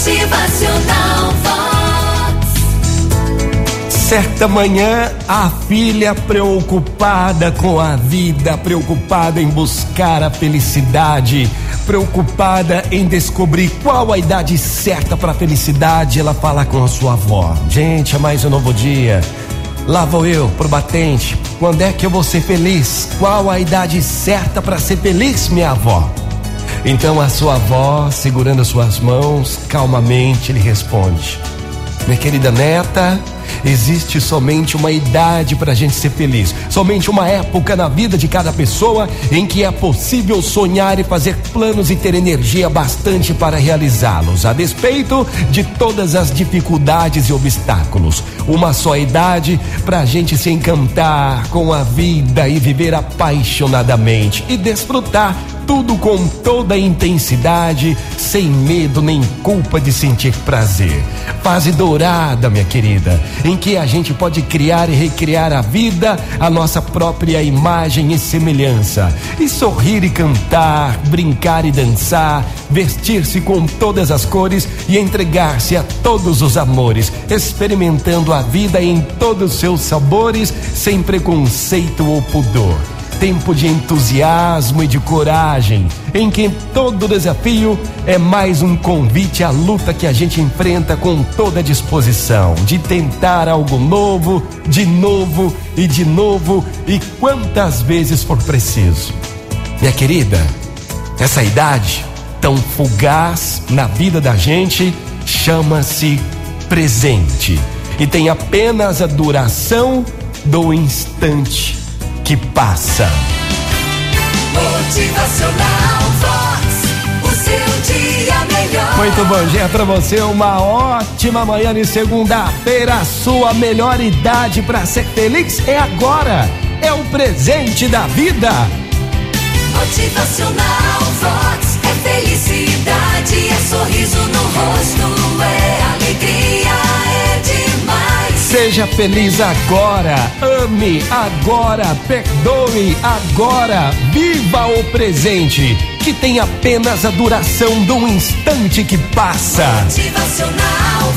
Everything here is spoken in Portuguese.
Motivacional. Certa manhã, a filha preocupada com a vida, preocupada em buscar a felicidade, preocupada em descobrir qual a idade certa para a felicidade, ela fala com a sua avó: Gente, é mais um novo dia. Lá vou eu pro batente. Quando é que eu vou ser feliz? Qual a idade certa para ser feliz, minha avó? Então a sua avó, segurando suas mãos, calmamente lhe responde: Minha querida neta, existe somente uma idade para a gente ser feliz, somente uma época na vida de cada pessoa em que é possível sonhar e fazer planos e ter energia bastante para realizá-los, a despeito de todas as dificuldades e obstáculos. Uma só idade para a gente se encantar com a vida e viver apaixonadamente e desfrutar tudo com toda a intensidade, sem medo nem culpa de sentir prazer. Fase dourada, minha querida, em que a gente pode criar e recriar a vida, a nossa própria imagem e semelhança, e sorrir e cantar, brincar e dançar, vestir-se com todas as cores e entregar-se a todos os amores, experimentando a vida em todos os seus sabores, sem preconceito ou pudor tempo de entusiasmo e de coragem, em que todo desafio é mais um convite à luta que a gente enfrenta com toda disposição, de tentar algo novo, de novo e de novo e quantas vezes for preciso. Minha querida, essa idade tão fugaz na vida da gente chama-se presente e tem apenas a duração do instante que passa. Motivacional Vox. O seu dia melhor. Muito bom dia pra você, uma ótima manhã de segunda-feira. A sua melhor idade para ser feliz é agora. É o presente da vida. Motivacional Vox. É felicidade, é sorriso no rosto, Seja feliz agora, ame agora, perdoe agora, viva o presente, que tem apenas a duração do instante que passa. Motivacional